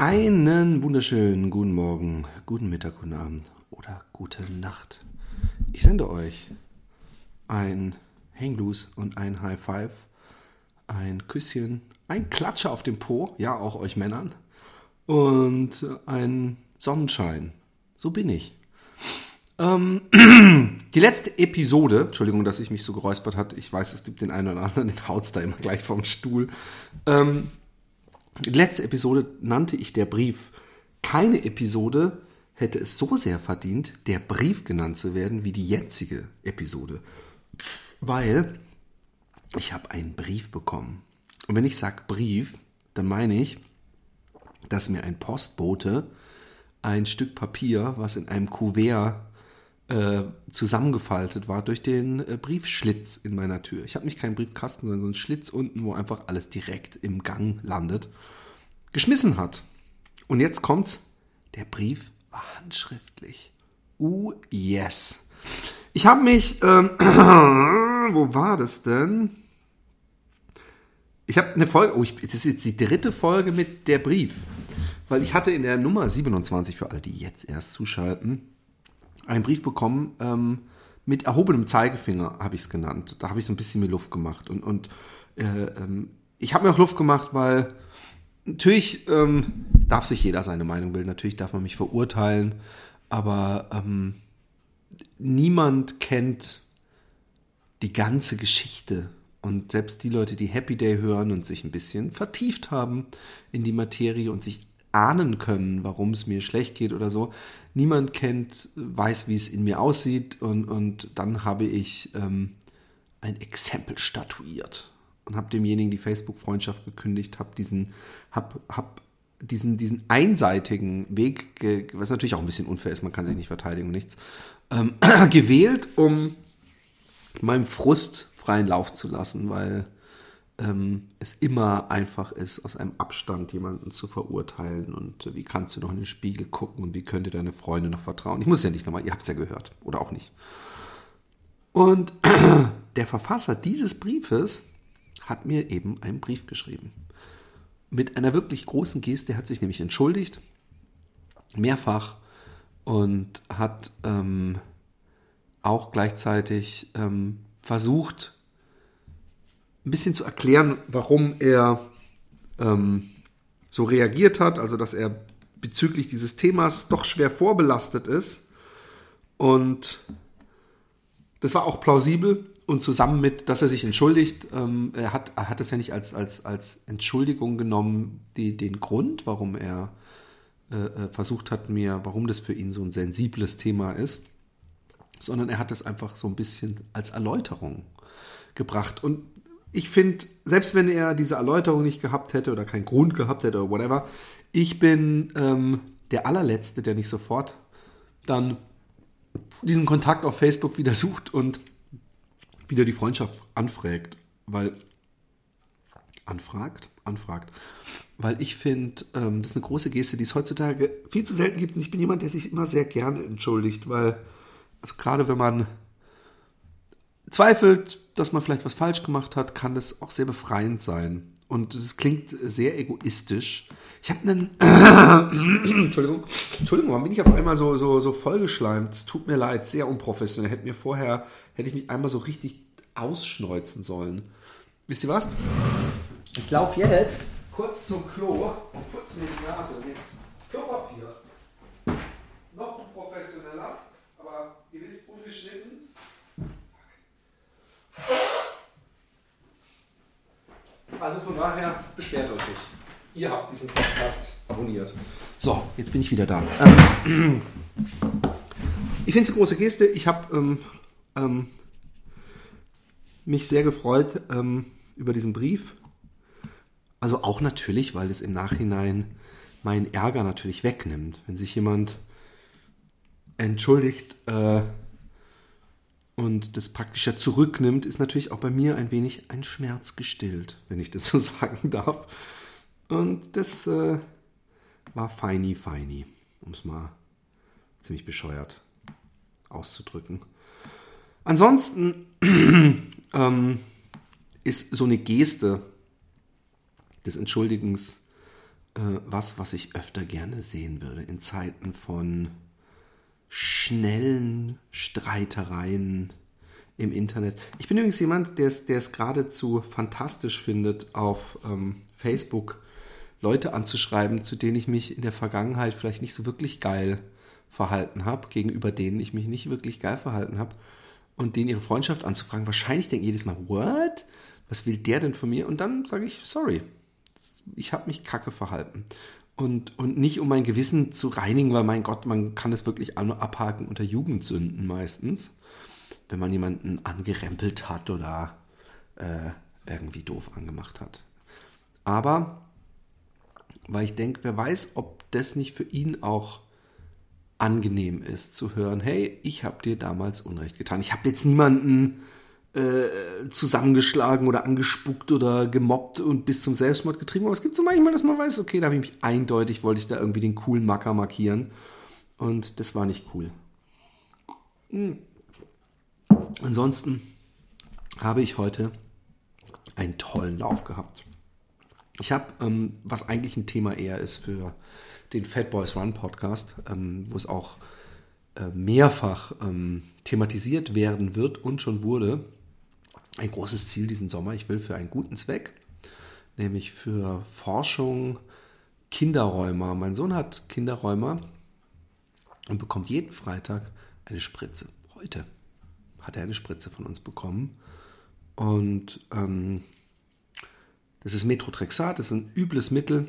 Einen wunderschönen guten Morgen, guten Mittag, guten Abend oder gute Nacht. Ich sende euch ein Hang und ein High Five, ein Küsschen, ein Klatscher auf dem Po, ja, auch euch Männern, und ein Sonnenschein. So bin ich. Ähm, die letzte Episode, Entschuldigung, dass ich mich so geräuspert hat, ich weiß, es gibt den einen oder anderen, den haut's da immer gleich vom Stuhl. Ähm, letzte Episode nannte ich der Brief. Keine Episode hätte es so sehr verdient, der Brief genannt zu werden, wie die jetzige Episode. Weil ich habe einen Brief bekommen. Und wenn ich sage Brief, dann meine ich, dass mir ein Postbote ein Stück Papier, was in einem Kuvert äh, zusammengefaltet war, durch den äh, Briefschlitz in meiner Tür. Ich habe nicht keinen Briefkasten, sondern so einen Schlitz unten, wo einfach alles direkt im Gang landet, geschmissen hat. Und jetzt kommt's, der Brief war handschriftlich. Uh, yes. Ich habe mich, ähm, wo war das denn? Ich habe eine Folge, oh, ich, das ist jetzt die dritte Folge mit der Brief. Weil ich hatte in der Nummer 27, für alle, die jetzt erst zuschalten, einen Brief bekommen, ähm, mit erhobenem Zeigefinger, habe ich es genannt. Da habe ich so ein bisschen mir Luft gemacht. Und, und äh, ähm, ich habe mir auch Luft gemacht, weil natürlich ähm, darf sich jeder seine Meinung bilden. Natürlich darf man mich verurteilen. Aber ähm, niemand kennt die ganze Geschichte. Und selbst die Leute, die Happy Day hören und sich ein bisschen vertieft haben in die Materie und sich ahnen können, warum es mir schlecht geht oder so. Niemand kennt, weiß, wie es in mir aussieht und, und dann habe ich ähm, ein Exempel statuiert und habe demjenigen die Facebook-Freundschaft gekündigt, habe diesen, hab, hab diesen, diesen einseitigen Weg, was natürlich auch ein bisschen unfair ist, man kann sich nicht verteidigen und nichts, ähm, gewählt, um meinem Frust freien Lauf zu lassen, weil ähm, es immer einfach ist, aus einem Abstand jemanden zu verurteilen und äh, wie kannst du noch in den Spiegel gucken und wie könnte deine Freunde noch vertrauen. Ich muss ja nicht nochmal, ihr habt es ja gehört oder auch nicht. Und der Verfasser dieses Briefes hat mir eben einen Brief geschrieben. Mit einer wirklich großen Geste, hat sich nämlich entschuldigt, mehrfach, und hat ähm, auch gleichzeitig ähm, versucht, ein bisschen zu erklären, warum er ähm, so reagiert hat, also dass er bezüglich dieses Themas doch schwer vorbelastet ist. Und das war auch plausibel und zusammen mit, dass er sich entschuldigt, ähm, er, hat, er hat es ja nicht als, als, als Entschuldigung genommen, die, den Grund, warum er äh, äh versucht hat, mir, warum das für ihn so ein sensibles Thema ist, sondern er hat es einfach so ein bisschen als Erläuterung gebracht. Und ich finde, selbst wenn er diese Erläuterung nicht gehabt hätte oder keinen Grund gehabt hätte oder whatever, ich bin ähm, der allerletzte, der nicht sofort dann diesen Kontakt auf Facebook wieder sucht und wieder die Freundschaft anfragt, weil anfragt, anfragt, weil ich finde, ähm, das ist eine große Geste, die es heutzutage viel zu selten gibt und ich bin jemand, der sich immer sehr gerne entschuldigt, weil also gerade wenn man zweifelt, dass man vielleicht was falsch gemacht hat, kann das auch sehr befreiend sein. Und es klingt sehr egoistisch. Ich habe einen. Entschuldigung. Entschuldigung, warum bin ich auf einmal so, so, so vollgeschleimt? Es tut mir leid, sehr unprofessionell. Hätte mir vorher, hätte ich mich einmal so richtig ausschneuzen sollen. Wisst ihr was? Ich laufe jetzt kurz zum Klo und putze mir die Nase mit Klopapier. Noch unprofessioneller, aber ihr wisst, ungeschnitten. Also von daher beschwert euch nicht. Ihr habt diesen Podcast abonniert. So, jetzt bin ich wieder da. Ähm, ich finde es eine große Geste. Ich habe ähm, ähm, mich sehr gefreut ähm, über diesen Brief. Also auch natürlich, weil es im Nachhinein meinen Ärger natürlich wegnimmt. Wenn sich jemand entschuldigt, äh, und das praktischer zurücknimmt, ist natürlich auch bei mir ein wenig ein Schmerz gestillt, wenn ich das so sagen darf. Und das äh, war feini feini, um es mal ziemlich bescheuert auszudrücken. Ansonsten ähm, ist so eine Geste des Entschuldigens äh, was, was ich öfter gerne sehen würde in Zeiten von schnellen Streitereien im Internet. Ich bin übrigens jemand, der es geradezu fantastisch findet, auf ähm, Facebook Leute anzuschreiben, zu denen ich mich in der Vergangenheit vielleicht nicht so wirklich geil verhalten habe, gegenüber denen ich mich nicht wirklich geil verhalten habe und denen ihre Freundschaft anzufragen. Wahrscheinlich denken jedes Mal, what? Was will der denn von mir? Und dann sage ich, sorry, ich habe mich kacke verhalten. Und, und nicht um mein Gewissen zu reinigen, weil mein Gott, man kann es wirklich abhaken unter Jugendsünden meistens, wenn man jemanden angerempelt hat oder äh, irgendwie doof angemacht hat. Aber, weil ich denke, wer weiß, ob das nicht für ihn auch angenehm ist, zu hören, hey, ich habe dir damals Unrecht getan. Ich habe jetzt niemanden äh, zusammengeschlagen oder angespuckt oder gemobbt und bis zum Selbstmord getrieben. Aber es gibt so manchmal, dass man weiß, okay, da habe ich mich eindeutig, wollte ich da irgendwie den coolen Macker markieren. Und das war nicht cool. Hm. Ansonsten habe ich heute einen tollen Lauf gehabt. Ich habe, ähm, was eigentlich ein Thema eher ist für den Fat Boys Run Podcast, ähm, wo es auch äh, mehrfach ähm, thematisiert werden wird und schon wurde, ein großes Ziel diesen Sommer. Ich will für einen guten Zweck, nämlich für Forschung Kinderräumer. Mein Sohn hat Kinderräumer und bekommt jeden Freitag eine Spritze. Heute hat er eine Spritze von uns bekommen. Und ähm, das ist Metrotrexat, das ist ein übles Mittel,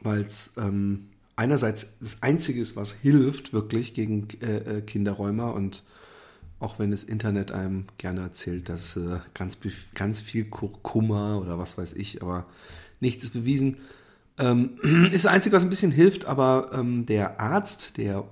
weil es ähm, einerseits das Einzige ist, was hilft wirklich gegen äh, äh Kinderräumer und auch wenn das Internet einem gerne erzählt, dass äh, ganz, ganz viel Kurkuma oder was weiß ich, aber nichts ist bewiesen. Ähm, ist das Einzige, was ein bisschen hilft, aber ähm, der Arzt, der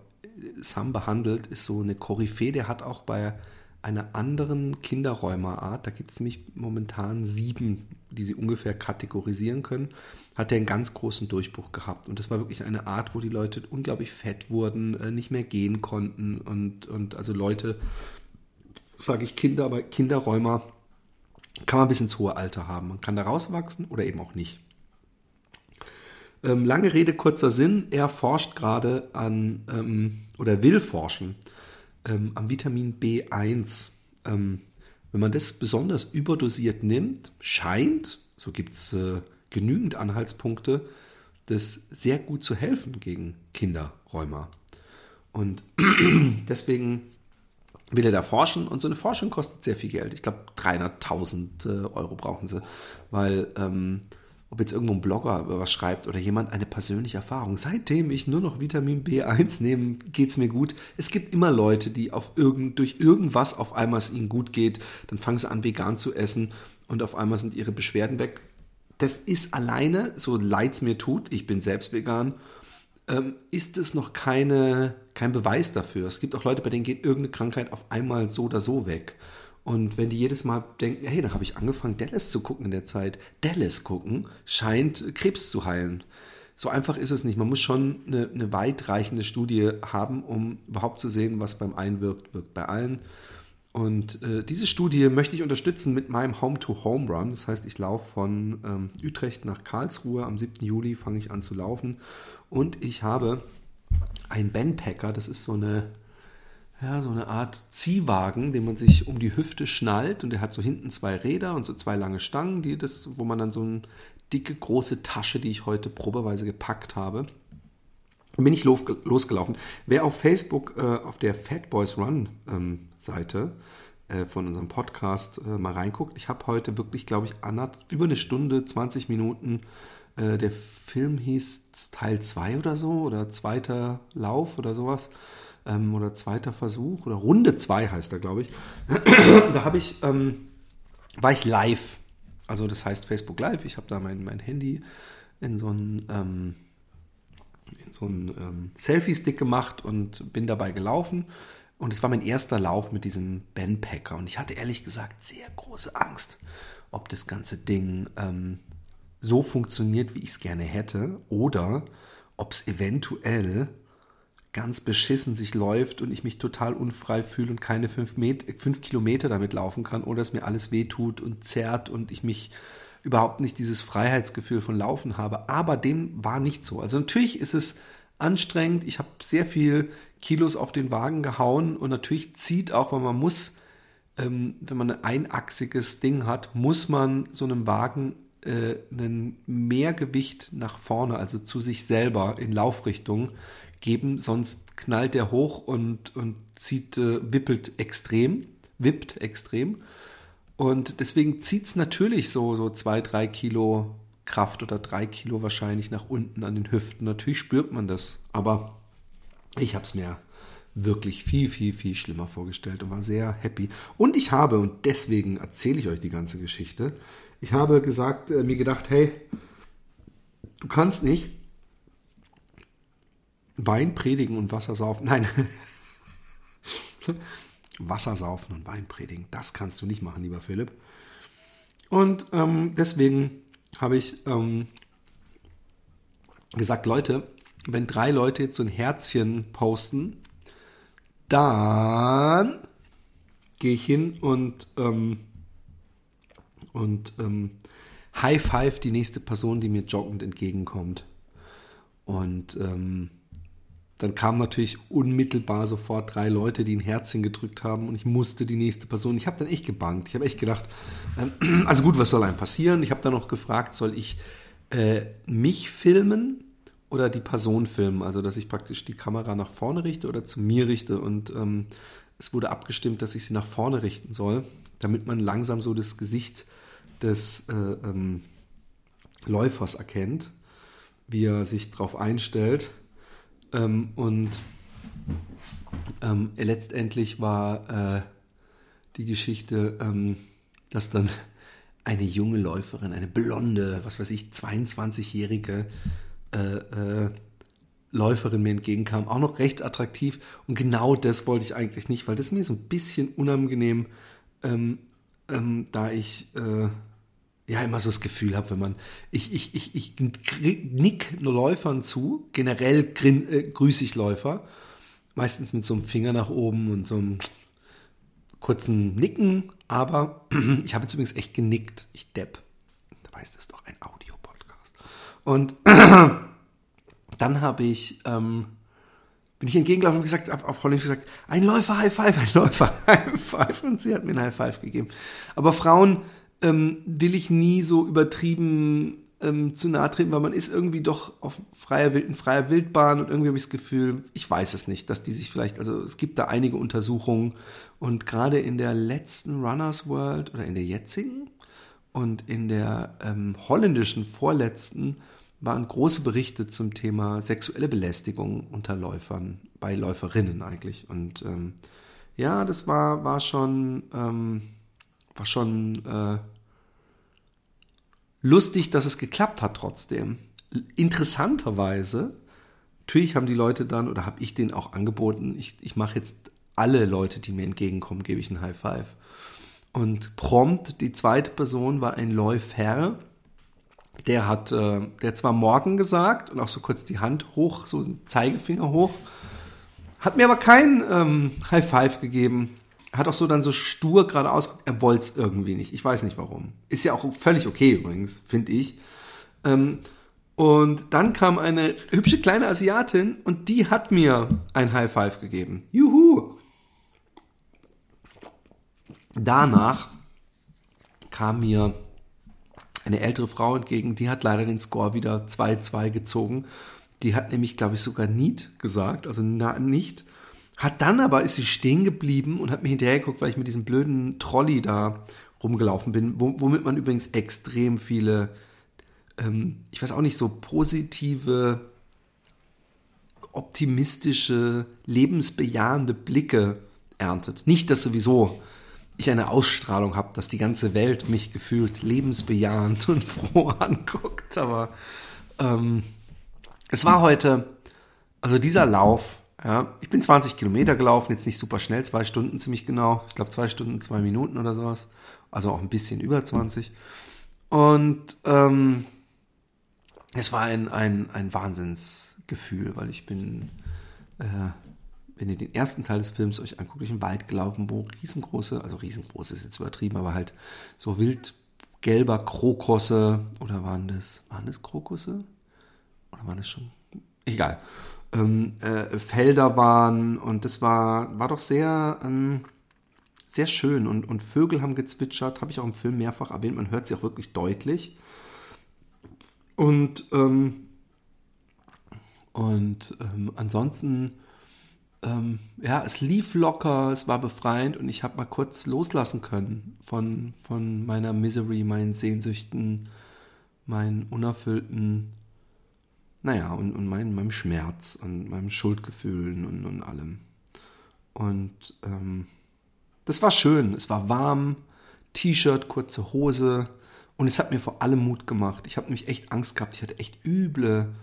Sam behandelt, ist so eine Koryphäe, der hat auch bei einer anderen Kinderräumerart, da gibt es nämlich momentan sieben, die sie ungefähr kategorisieren können, hat er einen ganz großen Durchbruch gehabt. Und das war wirklich eine Art, wo die Leute unglaublich fett wurden, äh, nicht mehr gehen konnten und, und also Leute sage ich Kinder, aber Kinderräumer kann man bis ins hohe Alter haben. Man kann da rauswachsen oder eben auch nicht. Ähm, lange Rede, kurzer Sinn. Er forscht gerade an ähm, oder will forschen ähm, am Vitamin B1. Ähm, wenn man das besonders überdosiert nimmt, scheint, so gibt es äh, genügend Anhaltspunkte, das sehr gut zu helfen gegen Kinderräumer. Und deswegen will er da forschen und so eine Forschung kostet sehr viel Geld. Ich glaube 300.000 äh, Euro brauchen sie, weil ähm, ob jetzt irgendwo ein Blogger was schreibt oder jemand eine persönliche Erfahrung. Seitdem ich nur noch Vitamin B1 nehme, geht es mir gut. Es gibt immer Leute, die auf irgend, durch irgendwas auf einmal es ihnen gut geht, dann fangen sie an vegan zu essen und auf einmal sind ihre Beschwerden weg. Das ist alleine, so leid es mir tut, ich bin selbst vegan, ähm, ist es noch keine, kein Beweis dafür. Es gibt auch Leute, bei denen geht irgendeine Krankheit auf einmal so oder so weg. Und wenn die jedes Mal denken, hey, da habe ich angefangen, Dallas zu gucken in der Zeit, Dallas gucken, scheint Krebs zu heilen. So einfach ist es nicht. Man muss schon eine, eine weitreichende Studie haben, um überhaupt zu sehen, was beim einen wirkt, wirkt bei allen. Und äh, diese Studie möchte ich unterstützen mit meinem Home-to-Home-Run. Das heißt, ich laufe von ähm, Utrecht nach Karlsruhe. Am 7. Juli fange ich an zu laufen. Und ich habe ein Bandpacker. Das ist so eine, ja, so eine Art Ziehwagen, den man sich um die Hüfte schnallt. Und der hat so hinten zwei Räder und so zwei lange Stangen, die das, wo man dann so eine dicke, große Tasche, die ich heute probeweise gepackt habe, bin ich losgelaufen. Wer auf Facebook äh, auf der Fat Boys Run ähm, Seite äh, von unserem Podcast äh, mal reinguckt, ich habe heute wirklich, glaube ich, über eine Stunde, 20 Minuten. Äh, der Film hieß Teil 2 oder so oder zweiter Lauf oder sowas. Ähm, oder zweiter Versuch oder Runde 2 heißt er, glaube ich. da habe ich, ähm, war ich live. Also das heißt Facebook Live. Ich habe da mein, mein Handy in so ein ähm, so einen ähm, Selfie-Stick gemacht und bin dabei gelaufen. Und es war mein erster Lauf mit diesem Bandpacker. Und ich hatte ehrlich gesagt sehr große Angst, ob das ganze Ding ähm, so funktioniert, wie ich es gerne hätte, oder ob es eventuell ganz beschissen sich läuft und ich mich total unfrei fühle und keine fünf, Met fünf Kilometer damit laufen kann oder es mir alles wehtut und zerrt und ich mich überhaupt nicht dieses Freiheitsgefühl von Laufen habe. Aber dem war nicht so. Also natürlich ist es anstrengend. Ich habe sehr viel Kilos auf den Wagen gehauen und natürlich zieht auch, weil man muss, ähm, wenn man ein einachsiges Ding hat, muss man so einem Wagen äh, ein Mehrgewicht nach vorne, also zu sich selber in Laufrichtung geben, sonst knallt der hoch und, und zieht, äh, wippelt extrem, wippt extrem. Und deswegen zieht es natürlich so, so zwei, drei Kilo Kraft oder drei Kilo wahrscheinlich nach unten an den Hüften. Natürlich spürt man das, aber ich habe es mir wirklich viel, viel, viel schlimmer vorgestellt und war sehr happy. Und ich habe, und deswegen erzähle ich euch die ganze Geschichte, ich habe gesagt, äh, mir gedacht, hey, du kannst nicht Wein predigen und Wasser saufen. Nein. Wasser saufen und Wein predigen. Das kannst du nicht machen, lieber Philipp. Und ähm, deswegen habe ich ähm, gesagt, Leute, wenn drei Leute jetzt so ein Herzchen posten, dann gehe ich hin und, ähm, und ähm, High Five die nächste Person, die mir joggend entgegenkommt. Und ähm, dann kamen natürlich unmittelbar sofort drei Leute, die ein Herzchen gedrückt haben und ich musste die nächste Person. Ich habe dann echt gebankt. Ich habe echt gedacht, äh, also gut, was soll einem passieren? Ich habe dann noch gefragt, soll ich äh, mich filmen oder die Person filmen? Also, dass ich praktisch die Kamera nach vorne richte oder zu mir richte. Und ähm, es wurde abgestimmt, dass ich sie nach vorne richten soll, damit man langsam so das Gesicht des äh, ähm, Läufers erkennt, wie er sich darauf einstellt ähm, und ähm, letztendlich war äh, die Geschichte, ähm, dass dann eine junge Läuferin, eine blonde, was weiß ich, 22-jährige äh, äh, Läuferin mir entgegenkam, auch noch recht attraktiv. Und genau das wollte ich eigentlich nicht, weil das mir so ein bisschen unangenehm, ähm, ähm, da ich äh, ja immer so das Gefühl habe, wenn man, ich, ich, ich, ich nick Läufern zu, generell grin, äh, grüße ich Läufer, meistens mit so einem Finger nach oben und so einem kurzen Nicken, aber ich habe jetzt übrigens echt genickt, ich depp. Dabei ist das doch ein Audio-Podcast. Und dann habe ich, ähm, bin ich entgegengelaufen und gesagt, auf Holländisch gesagt, ein Läufer High Five, ein Läufer High Five. Und sie hat mir ein High Five gegeben. Aber Frauen ähm, will ich nie so übertrieben ähm, zu nahe treten, weil man ist irgendwie doch auf freier, Wild, in freier Wildbahn und irgendwie habe ich das Gefühl, ich weiß es nicht, dass die sich vielleicht, also es gibt da einige Untersuchungen und gerade in der letzten Runners World oder in der jetzigen und in der ähm, holländischen vorletzten waren große Berichte zum Thema sexuelle Belästigung unter Läufern, bei Läuferinnen eigentlich. Und ähm, ja, das war, war schon, ähm, war schon äh, lustig, dass es geklappt hat trotzdem. Interessanterweise, natürlich haben die Leute dann, oder habe ich denen auch angeboten, ich, ich mache jetzt alle Leute, die mir entgegenkommen, gebe ich ein High Five. Und prompt, die zweite Person war ein Läufer, der hat, äh, der zwar morgen gesagt und auch so kurz die Hand hoch, so Zeigefinger hoch, hat mir aber kein ähm, High Five gegeben. Hat auch so dann so stur geradeaus, er wollte es irgendwie nicht. Ich weiß nicht warum. Ist ja auch völlig okay übrigens, finde ich. Ähm, und dann kam eine hübsche kleine Asiatin und die hat mir ein High Five gegeben. Juhu! Danach kam mir eine ältere Frau entgegen, die hat leider den Score wieder 2-2 gezogen. Die hat nämlich, glaube ich, sogar Niet gesagt, also na, nicht. Hat dann aber, ist sie stehen geblieben und hat mir hinterher geguckt, weil ich mit diesem blöden Trolley da rumgelaufen bin, womit man übrigens extrem viele, ähm, ich weiß auch nicht, so positive, optimistische, lebensbejahende Blicke erntet. Nicht, dass sowieso ich eine Ausstrahlung habe, dass die ganze Welt mich gefühlt lebensbejahend und froh anguckt, aber ähm, es war heute, also dieser Lauf ja, ich bin 20 Kilometer gelaufen, jetzt nicht super schnell, zwei Stunden ziemlich genau. Ich glaube zwei Stunden, zwei Minuten oder sowas. Also auch ein bisschen über 20. Und ähm, es war ein, ein, ein Wahnsinnsgefühl, weil ich bin, äh, wenn ihr den ersten Teil des Films euch anguckt, durch den Wald gelaufen, wo riesengroße, also riesengroß ist jetzt übertrieben, aber halt so wild gelber Krokusse oder waren das, waren das Krokusse? Oder waren das schon? Egal. Ähm, äh, Felder waren und das war, war doch sehr, ähm, sehr schön und, und Vögel haben gezwitschert, habe ich auch im Film mehrfach erwähnt, man hört sie auch wirklich deutlich. Und, ähm, und ähm, ansonsten, ähm, ja, es lief locker, es war befreiend und ich habe mal kurz loslassen können von, von meiner Misery, meinen Sehnsüchten, meinen unerfüllten, naja, und, und mein, meinem Schmerz und meinem Schuldgefühlen und, und allem. Und ähm, das war schön. Es war warm, T-Shirt, kurze Hose. Und es hat mir vor allem Mut gemacht. Ich habe nämlich echt Angst gehabt. Ich hatte echt üble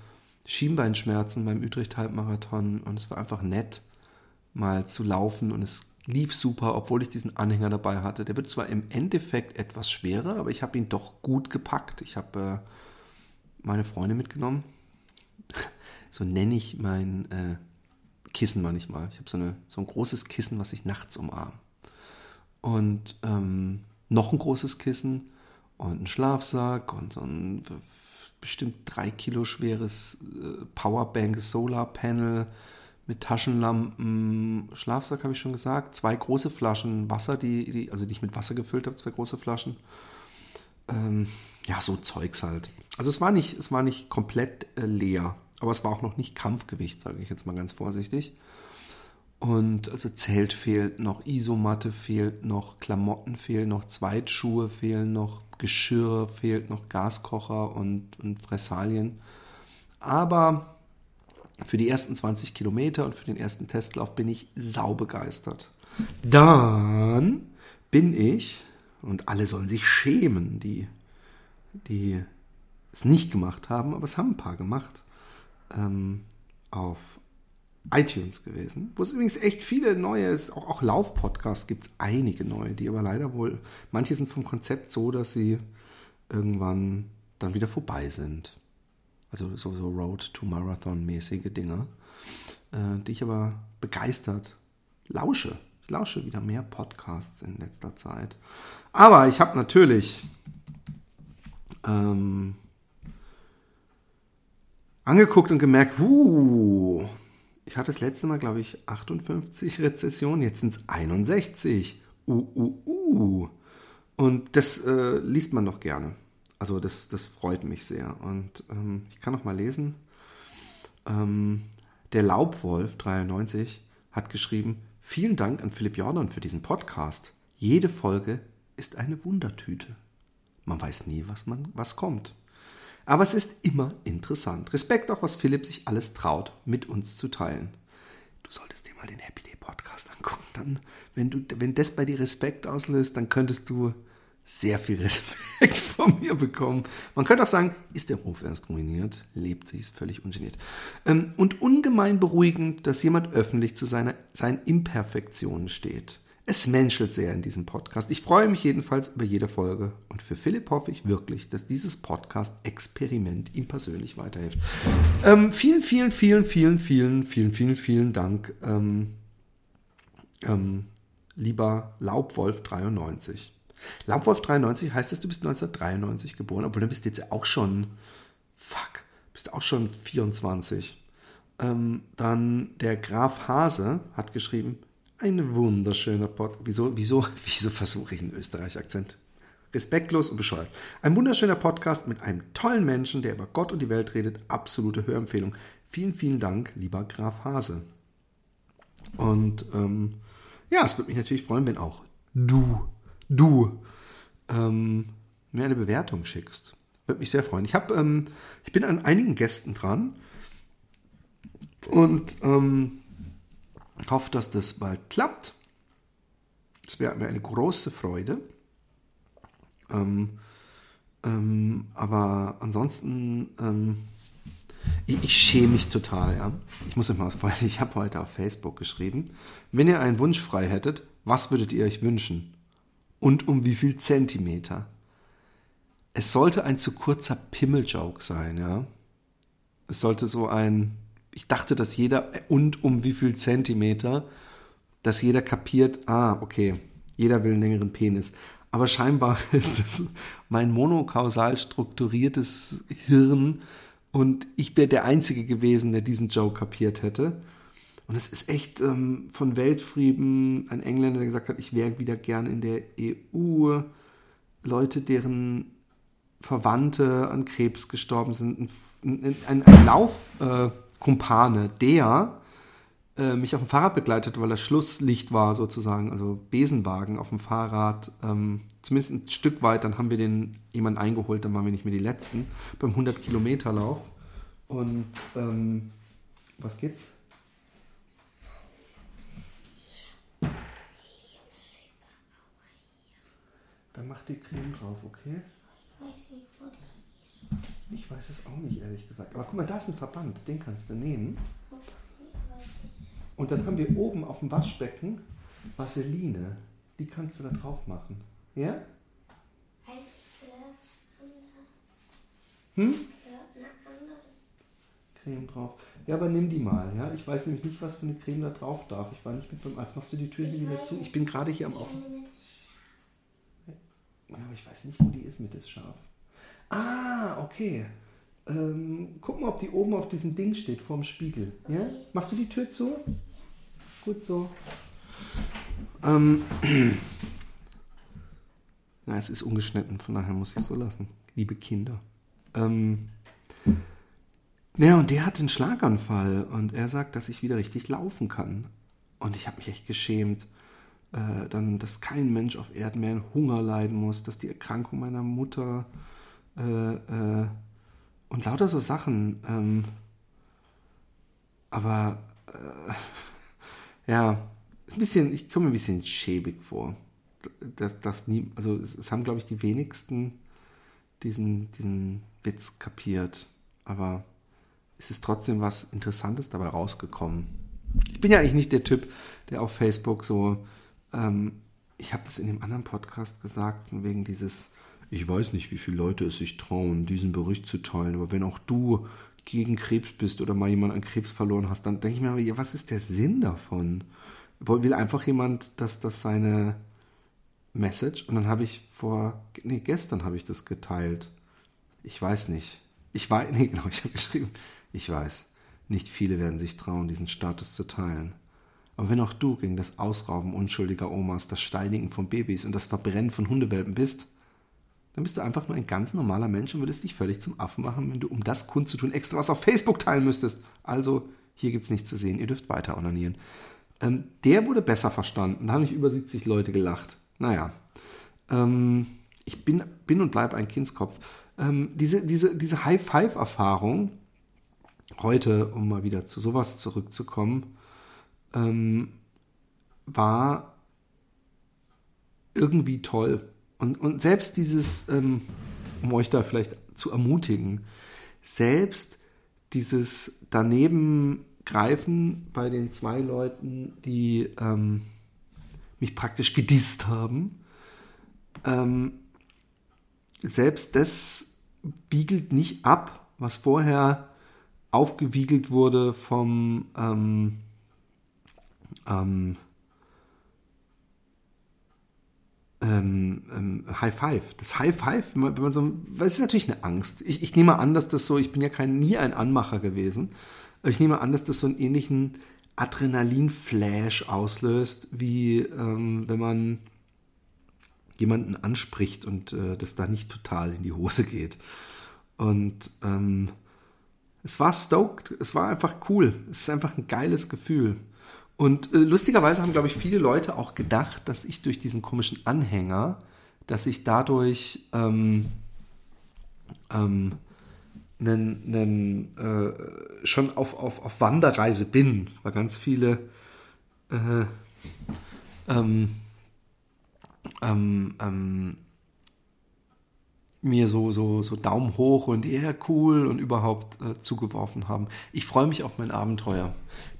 Schienbeinschmerzen beim Utrecht-Halbmarathon. Und es war einfach nett, mal zu laufen. Und es lief super, obwohl ich diesen Anhänger dabei hatte. Der wird zwar im Endeffekt etwas schwerer, aber ich habe ihn doch gut gepackt. Ich habe äh, meine Freunde mitgenommen. so nenne ich mein äh, Kissen manchmal. Ich habe so, so ein großes Kissen, was ich nachts umarme und ähm, noch ein großes Kissen und ein Schlafsack und so ein bestimmt drei Kilo schweres äh, Powerbank Solar Panel mit Taschenlampen, Schlafsack habe ich schon gesagt, zwei große Flaschen Wasser, die, die also die ich mit Wasser gefüllt habe, zwei große Flaschen. Ähm, ja, so Zeugs halt. Also es war nicht, es war nicht komplett äh, leer, aber es war auch noch nicht Kampfgewicht, sage ich jetzt mal ganz vorsichtig. Und also Zelt fehlt noch, Isomatte fehlt noch, Klamotten fehlen noch, Zweitschuhe fehlen noch, Geschirr fehlt noch, Gaskocher und, und Fressalien. Aber für die ersten 20 Kilometer und für den ersten Testlauf bin ich saubegeistert. Dann bin ich, und alle sollen sich schämen, die, die es nicht gemacht haben, aber es haben ein paar gemacht, ähm, auf iTunes gewesen, wo es übrigens echt viele neue, auch, auch Lauf-Podcasts gibt es einige neue, die aber leider wohl, manche sind vom Konzept so, dass sie irgendwann dann wieder vorbei sind. Also so, so Road to Marathon-mäßige Dinge, äh, die ich aber begeistert lausche. Ich lausche wieder mehr Podcasts in letzter Zeit. Aber ich habe natürlich ähm, angeguckt und gemerkt, uh, ich hatte das letzte Mal, glaube ich, 58 Rezessionen, jetzt sind es 61. Uh, uh, uh. Und das äh, liest man doch gerne. Also das, das freut mich sehr. Und ähm, ich kann noch mal lesen. Ähm, der Laubwolf 93 hat geschrieben, vielen Dank an Philipp Jordan für diesen Podcast. Jede Folge ist eine Wundertüte. Man weiß nie, was, man, was kommt. Aber es ist immer interessant. Respekt auch, was Philipp sich alles traut, mit uns zu teilen. Du solltest dir mal den Happy Day Podcast angucken. Dann, wenn, du, wenn das bei dir Respekt auslöst, dann könntest du sehr viel Respekt von mir bekommen. Man könnte auch sagen, ist der Ruf erst ruiniert, lebt sich, ist völlig ungeniert. Ähm, und ungemein beruhigend, dass jemand öffentlich zu seiner, seinen Imperfektionen steht. Es menschelt sehr in diesem Podcast. Ich freue mich jedenfalls über jede Folge. Und für Philipp hoffe ich wirklich, dass dieses Podcast-Experiment ihm persönlich weiterhilft. Ähm, vielen, vielen, vielen, vielen, vielen, vielen, vielen, vielen Dank, ähm, ähm, lieber Laubwolf93. Laubwolf93 heißt das, du bist 1993 geboren, obwohl du bist jetzt auch schon, fuck, bist auch schon 24. Ähm, dann der Graf Hase hat geschrieben, ein wunderschöner Podcast. Wieso, wieso, wieso versuche ich einen Österreich-Akzent? Respektlos und bescheuert. Ein wunderschöner Podcast mit einem tollen Menschen, der über Gott und die Welt redet. Absolute Hörempfehlung. Vielen, vielen Dank, lieber Graf Hase. Und ähm, ja, es würde mich natürlich freuen, wenn auch du, du ähm, mir eine Bewertung schickst. Würde mich sehr freuen. Ich, hab, ähm, ich bin an einigen Gästen dran und ähm, hoffe, dass das bald klappt. Das wäre mir eine große Freude. Ähm, ähm, aber ansonsten, ähm, ich, ich, schäme mich total. Ja? Ich muss euch mal was vorlesen. Ich habe heute auf Facebook geschrieben, wenn ihr einen Wunsch frei hättet, was würdet ihr euch wünschen? Und um wie viel Zentimeter? Es sollte ein zu kurzer Pimmel-Joke sein, ja. Es sollte so ein ich dachte, dass jeder, und um wie viel Zentimeter, dass jeder kapiert, ah, okay, jeder will einen längeren Penis. Aber scheinbar ist es mein monokausal strukturiertes Hirn und ich wäre der Einzige gewesen, der diesen Joke kapiert hätte. Und es ist echt ähm, von Weltfrieden ein Engländer, der gesagt hat, ich wäre wieder gern in der EU. Leute, deren Verwandte an Krebs gestorben sind. Ein, ein, ein Laufkumpane, äh, der äh, mich auf dem Fahrrad begleitet, weil das Schlusslicht war sozusagen, also Besenwagen auf dem Fahrrad, ähm, zumindest ein Stück weit, dann haben wir den jemand eingeholt, dann waren wir nicht mehr die Letzten, beim 100-Kilometer-Lauf. Und ähm, was gibt's? Dann mach die Creme drauf, okay? Ich weiß es auch nicht, ehrlich gesagt. Aber guck mal, da ist ein Verband, den kannst du nehmen. Und dann haben wir oben auf dem Waschbecken Vaseline. Die kannst du da drauf machen. Ja? Hm? Creme drauf. Ja, aber nimm die mal, ja. Ich weiß nämlich nicht, was für eine Creme da drauf darf. Ich war nicht mit beim Arzt. Machst du die Tür hier wieder zu? Ich bin gerade hier am Offen. Aber ich weiß nicht, wo die ist mit das Schaf. Ah, okay. Ähm, guck mal, ob die oben auf diesem Ding steht, vorm Spiegel. Okay. Ja? Machst du die Tür zu? Gut so. Ähm. Na, es ist ungeschnitten, von daher muss ich es so lassen. Liebe Kinder. Ähm. Ja, und der hat einen Schlaganfall und er sagt, dass ich wieder richtig laufen kann. Und ich habe mich echt geschämt äh, dann, dass kein Mensch auf Erden mehr in Hunger leiden muss, dass die Erkrankung meiner Mutter äh, äh, und lauter so Sachen. Ähm, aber äh, ja, ein bisschen, ich komme mir ein bisschen schäbig vor. Das, das nie, also es, es haben, glaube ich, die wenigsten diesen, diesen Witz kapiert. Aber es ist trotzdem was Interessantes dabei rausgekommen. Ich bin ja eigentlich nicht der Typ, der auf Facebook so ähm, ich habe das in dem anderen Podcast gesagt, wegen dieses, ich weiß nicht, wie viele Leute es sich trauen, diesen Bericht zu teilen, aber wenn auch du gegen Krebs bist oder mal jemand an Krebs verloren hast, dann denke ich mir, was ist der Sinn davon? Will einfach jemand, dass das seine Message und dann habe ich vor, nee, gestern habe ich das geteilt. Ich weiß nicht. Ich weiß, nee, genau, ich habe geschrieben, ich weiß, nicht viele werden sich trauen, diesen Status zu teilen. Aber wenn auch du gegen das Ausrauben unschuldiger Omas, das Steinigen von Babys und das Verbrennen von Hundewelpen bist, dann bist du einfach nur ein ganz normaler Mensch und würdest dich völlig zum Affen machen, wenn du, um das kundzutun, extra was auf Facebook teilen müsstest. Also, hier gibt's nichts zu sehen, ihr dürft weiter onanieren. Ähm, der wurde besser verstanden, da haben nicht über 70 Leute gelacht. Naja, ähm, ich bin, bin und bleibe ein Kindskopf. Ähm, diese diese, diese High-Five-Erfahrung, heute, um mal wieder zu sowas zurückzukommen, ähm, war irgendwie toll. Und, und selbst dieses, ähm, um euch da vielleicht zu ermutigen, selbst dieses daneben greifen bei den zwei Leuten, die ähm, mich praktisch gedisst haben, ähm, selbst das wiegelt nicht ab, was vorher aufgewiegelt wurde vom ähm, ähm, ähm, ähm, High Five. Das High Five, wenn man, so, das ist natürlich eine Angst. Ich, ich nehme an, dass das so, ich bin ja kein, nie ein Anmacher gewesen, aber ich nehme an, dass das so einen ähnlichen Adrenalin-Flash auslöst, wie ähm, wenn man jemanden anspricht und äh, das da nicht total in die Hose geht. Und ähm, es war stoked, es war einfach cool, es ist einfach ein geiles Gefühl. Und äh, lustigerweise haben, glaube ich, viele Leute auch gedacht, dass ich durch diesen komischen Anhänger, dass ich dadurch ähm, ähm, nen, nen, äh, schon auf, auf, auf Wanderreise bin, weil ganz viele äh, ähm, ähm, ähm, mir so, so, so Daumen hoch und eher cool und überhaupt äh, zugeworfen haben. Ich freue mich auf mein Abenteuer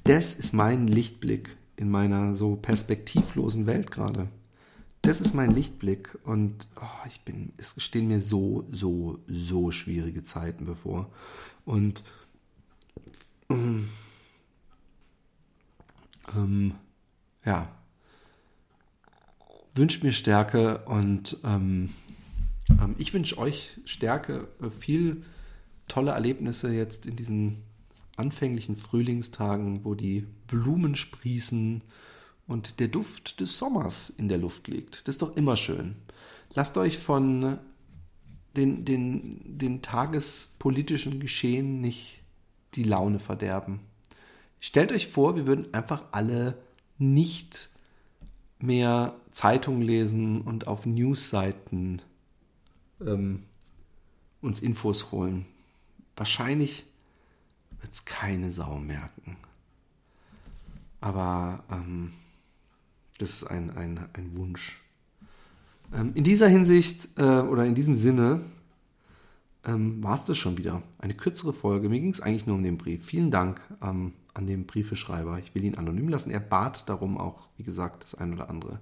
das ist mein Lichtblick in meiner so perspektivlosen Welt gerade. Das ist mein Lichtblick und oh, ich bin, es stehen mir so, so, so schwierige Zeiten bevor. Und ähm, ähm, ja, wünscht mir Stärke und ähm, ähm, ich wünsche euch Stärke, äh, viel tolle Erlebnisse jetzt in diesen anfänglichen Frühlingstagen, wo die Blumen sprießen und der Duft des Sommers in der Luft liegt. Das ist doch immer schön. Lasst euch von den, den, den tagespolitischen Geschehen nicht die Laune verderben. Stellt euch vor, wir würden einfach alle nicht mehr Zeitungen lesen und auf Newsseiten ähm, uns Infos holen. Wahrscheinlich wird es keine Sau merken. Aber ähm, das ist ein, ein, ein Wunsch. Ähm, in dieser Hinsicht äh, oder in diesem Sinne ähm, war es das schon wieder. Eine kürzere Folge. Mir ging es eigentlich nur um den Brief. Vielen Dank ähm, an den Briefeschreiber. Ich will ihn anonym lassen. Er bat darum auch, wie gesagt, das ein oder andere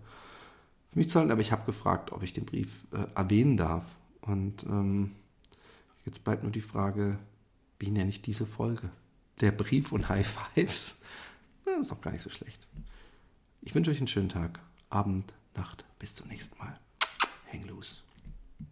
für mich zu halten. Aber ich habe gefragt, ob ich den Brief äh, erwähnen darf. Und ähm, jetzt bleibt nur die Frage, wie nenne ich diese Folge? Der Brief und High Fives? Das ist auch gar nicht so schlecht. Ich wünsche euch einen schönen Tag, Abend, Nacht. Bis zum nächsten Mal. Hang loose.